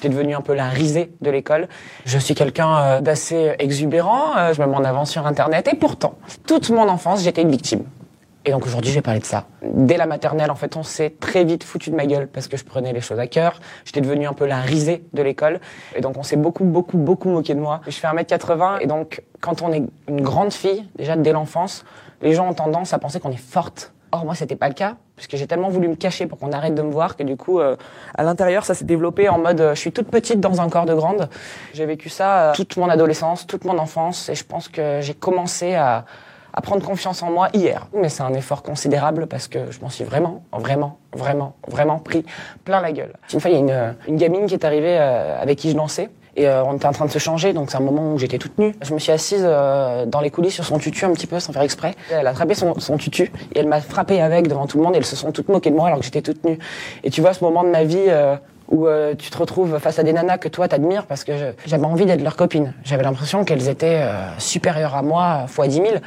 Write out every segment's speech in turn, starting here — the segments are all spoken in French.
J'étais devenu un peu la risée de l'école. Je suis quelqu'un euh, d'assez exubérant, euh, je me mets en avant sur Internet, et pourtant, toute mon enfance, j'étais une victime. Et donc aujourd'hui, je vais parler de ça. Dès la maternelle, en fait, on s'est très vite foutu de ma gueule parce que je prenais les choses à cœur. J'étais devenu un peu la risée de l'école. Et donc on s'est beaucoup, beaucoup, beaucoup moqué de moi. Je fais 1m80 et donc quand on est une grande fille, déjà dès l'enfance, les gens ont tendance à penser qu'on est forte. Or moi, c'était pas le cas puisque j'ai tellement voulu me cacher pour qu'on arrête de me voir que du coup, euh, à l'intérieur, ça s'est développé en mode euh, je suis toute petite dans un corps de grande. J'ai vécu ça euh, toute mon adolescence, toute mon enfance et je pense que j'ai commencé à à prendre confiance en moi hier. Mais c'est un effort considérable parce que je m'en suis vraiment, vraiment, vraiment, vraiment pris plein la gueule. Une fois, il y a une, une gamine qui est arrivée euh, avec qui je dansais. Et euh, on était en train de se changer, donc c'est un moment où j'étais toute nue. Je me suis assise euh, dans les coulisses sur son tutu un petit peu, sans faire exprès. Elle a attrapé son, son tutu et elle m'a frappé avec devant tout le monde. Et elles se sont toutes moquées de moi alors que j'étais toute nue. Et tu vois ce moment de ma vie où euh, tu te retrouves face à des nanas que toi t'admires parce que j'avais envie d'être leur copine. J'avais l'impression qu'elles étaient euh, supérieures à moi fois dix mille.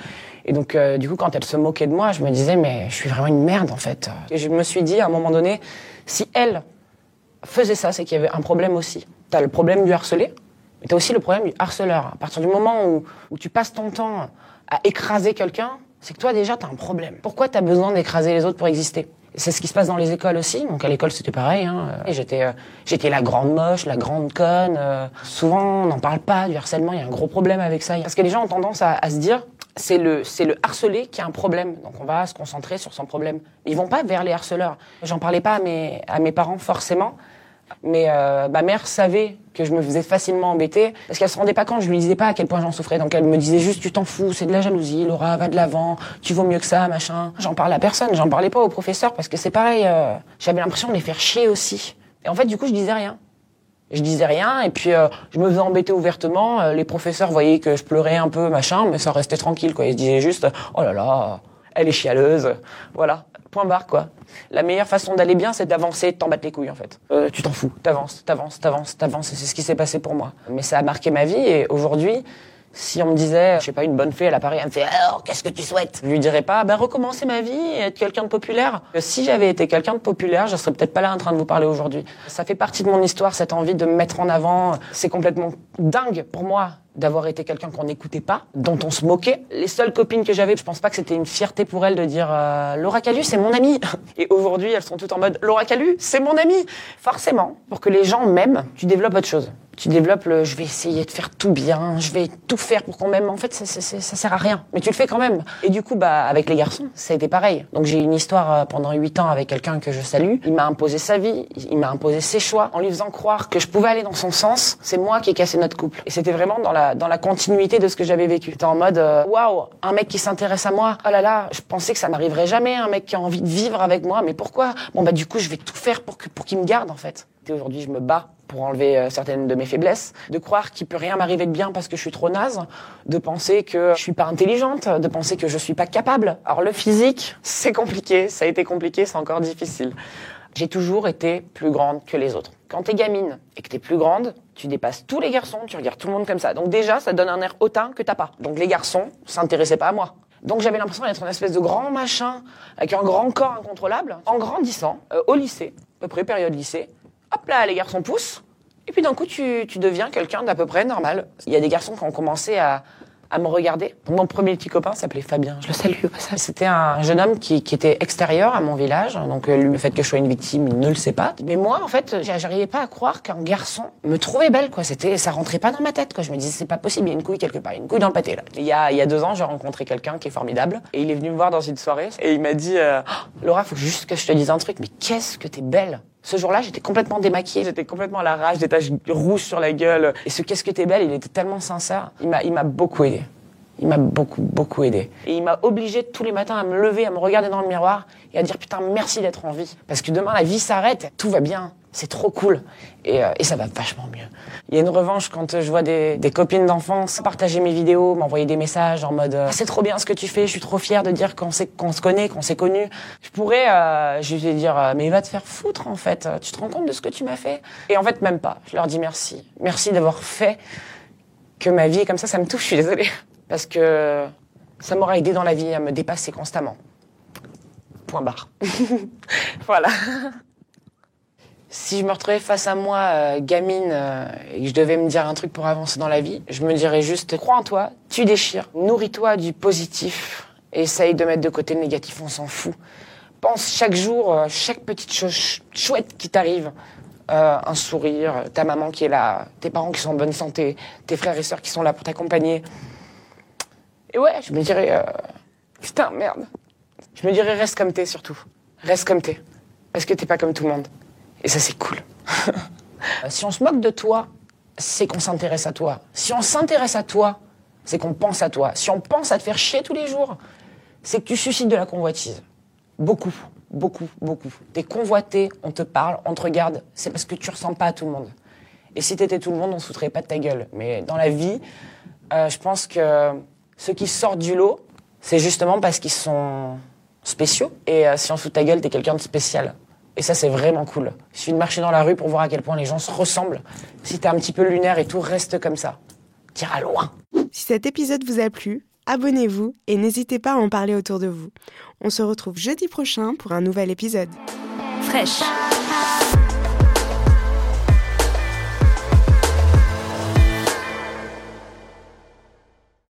Et donc, euh, du coup, quand elles se moquaient de moi, je me disais, mais je suis vraiment une merde, en fait. Et je me suis dit, à un moment donné, si elle faisait ça, c'est qu'il y avait un problème aussi. T'as le problème du harcelé, mais t'as aussi le problème du harceleur. À partir du moment où, où tu passes ton temps à écraser quelqu'un, c'est que toi, déjà, t'as un problème. Pourquoi t'as besoin d'écraser les autres pour exister? C'est ce qui se passe dans les écoles aussi. Donc à l'école c'était pareil. Hein. J'étais, euh, j'étais la grande moche, la grande conne. Euh. souvent on n'en parle pas du harcèlement. Il y a un gros problème avec ça. Parce que les gens ont tendance à, à se dire c'est le c'est le harcelé qui a un problème. Donc on va se concentrer sur son problème. Ils vont pas vers les harceleurs. J'en parlais pas à mes à mes parents forcément. Mais euh, ma mère savait que je me faisais facilement embêter parce qu'elle se rendait pas compte, je lui disais pas à quel point j'en souffrais. Donc elle me disait juste tu t'en fous, c'est de la jalousie, Laura, va de l'avant, tu vaux mieux que ça, machin. J'en parlais à personne, j'en parlais pas au professeur parce que c'est pareil, euh, j'avais l'impression de les faire chier aussi. Et en fait du coup je disais rien. Je disais rien et puis euh, je me faisais embêter ouvertement. Euh, les professeurs voyaient que je pleurais un peu, machin, mais ça restait tranquille quoi. Ils se disaient juste oh là là, elle est chialeuse, voilà point barre quoi. La meilleure façon d'aller bien, c'est d'avancer, de t'en battre les couilles en fait. Euh, tu t'en fous, t'avances, t'avances, t'avances, t'avances, et c'est ce qui s'est passé pour moi. Mais ça a marqué ma vie et aujourd'hui, si on me disait, je sais pas, une bonne fée, elle apparaît, elle me fait, alors, qu'est-ce que tu souhaites? Je lui dirais pas, ben, recommencer ma vie et être quelqu'un de populaire. Si j'avais été quelqu'un de populaire, je serais peut-être pas là en train de vous parler aujourd'hui. Ça fait partie de mon histoire, cette envie de me mettre en avant. C'est complètement dingue pour moi d'avoir été quelqu'un qu'on n'écoutait pas, dont on se moquait. Les seules copines que j'avais, je pense pas que c'était une fierté pour elles de dire euh, Laura Calu, c'est mon amie. Et aujourd'hui, elles sont toutes en mode Laura Calu, c'est mon amie. Forcément, pour que les gens m'aiment, tu développes autre chose. Tu développes le je vais essayer de faire tout bien, je vais tout faire pour qu'on m'aime. En fait, ça, ça, ça, sert à rien, mais tu le fais quand même. Et du coup, bah avec les garçons, ça a été pareil. Donc j'ai une histoire euh, pendant huit ans avec quelqu'un que je salue. Il m'a imposé sa vie, il m'a imposé ses choix, en lui faisant croire que je pouvais aller dans son sens. C'est moi qui ai cassé notre couple. Et c'était vraiment dans la dans la continuité de ce que j'avais vécu. J'étais en mode euh, waouh, un mec qui s'intéresse à moi. Oh là là, je pensais que ça m'arriverait jamais. Un mec qui a envie de vivre avec moi, mais pourquoi? Bon bah du coup, je vais tout faire pour que pour qu'il me garde en fait. Aujourd'hui, je me bats pour enlever euh, certaines de mes faiblesses, de croire qu'il peut rien m'arriver de bien parce que je suis trop naze, de penser que je suis pas intelligente, de penser que je suis pas capable. Alors le physique, c'est compliqué, ça a été compliqué, c'est encore difficile. J'ai toujours été plus grande que les autres. Quand t'es gamine et que t'es plus grande, tu dépasses tous les garçons, tu regardes tout le monde comme ça. Donc déjà, ça donne un air hautain que t'as pas. Donc les garçons s'intéressaient pas à moi. Donc j'avais l'impression d'être une espèce de grand machin avec un grand corps incontrôlable. En grandissant, euh, au lycée, à peu près période lycée, hop là, les garçons poussent. Et puis d'un coup, tu, tu deviens quelqu'un d'à peu près normal. Il y a des garçons qui ont commencé à, à me regarder. Mon premier petit copain s'appelait Fabien, je le salue au passage. C'était un jeune homme qui, qui était extérieur à mon village, donc euh, le fait que je sois une victime, il ne le sait pas. Mais moi, en fait, j'arrivais pas à croire qu'un garçon me trouvait belle, quoi. C'était, ça rentrait pas dans ma tête, quoi. Je me disais, c'est pas possible, il y a une couille quelque part, il y a une couille dans le pâté, là. Il y a, il y a deux ans, j'ai rencontré quelqu'un qui est formidable, et il est venu me voir dans une soirée, et il m'a dit, euh, oh, Laura, faut juste que je te dise un truc, mais qu'est-ce que t'es belle ce jour-là, j'étais complètement démaquillée, j'étais complètement à la rage, des taches rouges sur la gueule. Et ce qu'est-ce que t'es belle, il était tellement sincère. Il m'a, il m'a beaucoup aidé. Il m'a beaucoup, beaucoup aidé. Et il m'a obligé tous les matins à me lever, à me regarder dans le miroir et à dire putain merci d'être en vie. Parce que demain la vie s'arrête, tout va bien. C'est trop cool. Et, euh, et, ça va vachement mieux. Il y a une revanche quand je vois des, copines d'enfance partager mes vidéos, m'envoyer des messages en mode ah, c'est trop bien ce que tu fais, je suis trop fière de dire qu'on se connaît, qu'on s'est connus. Je pourrais, euh, je vais dire, mais va te faire foutre en fait. Tu te rends compte de ce que tu m'as fait? Et en fait, même pas. Je leur dis merci. Merci d'avoir fait que ma vie est comme ça. Ça me touche, je suis désolée. Parce que ça m'aura aidé dans la vie à me dépasser constamment. Point barre. voilà. Si je me retrouvais face à moi, euh, gamine, euh, et que je devais me dire un truc pour avancer dans la vie, je me dirais juste, crois en toi, tu déchires, nourris-toi du positif, essaye de mettre de côté le négatif, on s'en fout. Pense chaque jour, euh, chaque petite chose chouette qui t'arrive, un sourire, ta maman qui est là, tes parents qui sont en bonne santé, tes frères et sœurs qui sont là pour t'accompagner. Et ouais, je me dirais, putain, merde. Je me dirais, reste comme t'es surtout. Reste comme t'es. Parce que t'es pas comme tout le monde. Et ça, c'est cool. si on se moque de toi, c'est qu'on s'intéresse à toi. Si on s'intéresse à toi, c'est qu'on pense à toi. Si on pense à te faire chier tous les jours, c'est que tu suscites de la convoitise. Beaucoup, beaucoup, beaucoup. T'es convoité, on te parle, on te regarde, c'est parce que tu ressens pas à tout le monde. Et si t'étais tout le monde, on se foutrait pas de ta gueule. Mais dans la vie, euh, je pense que ceux qui sortent du lot, c'est justement parce qu'ils sont spéciaux. Et euh, si on se fout ta gueule, t'es quelqu'un de spécial. Et ça, c'est vraiment cool. Il suffit de marcher dans la rue pour voir à quel point les gens se ressemblent. Si t'es un petit peu lunaire et tout, reste comme ça. Tire à loin. Si cet épisode vous a plu, abonnez-vous et n'hésitez pas à en parler autour de vous. On se retrouve jeudi prochain pour un nouvel épisode. Fraîche.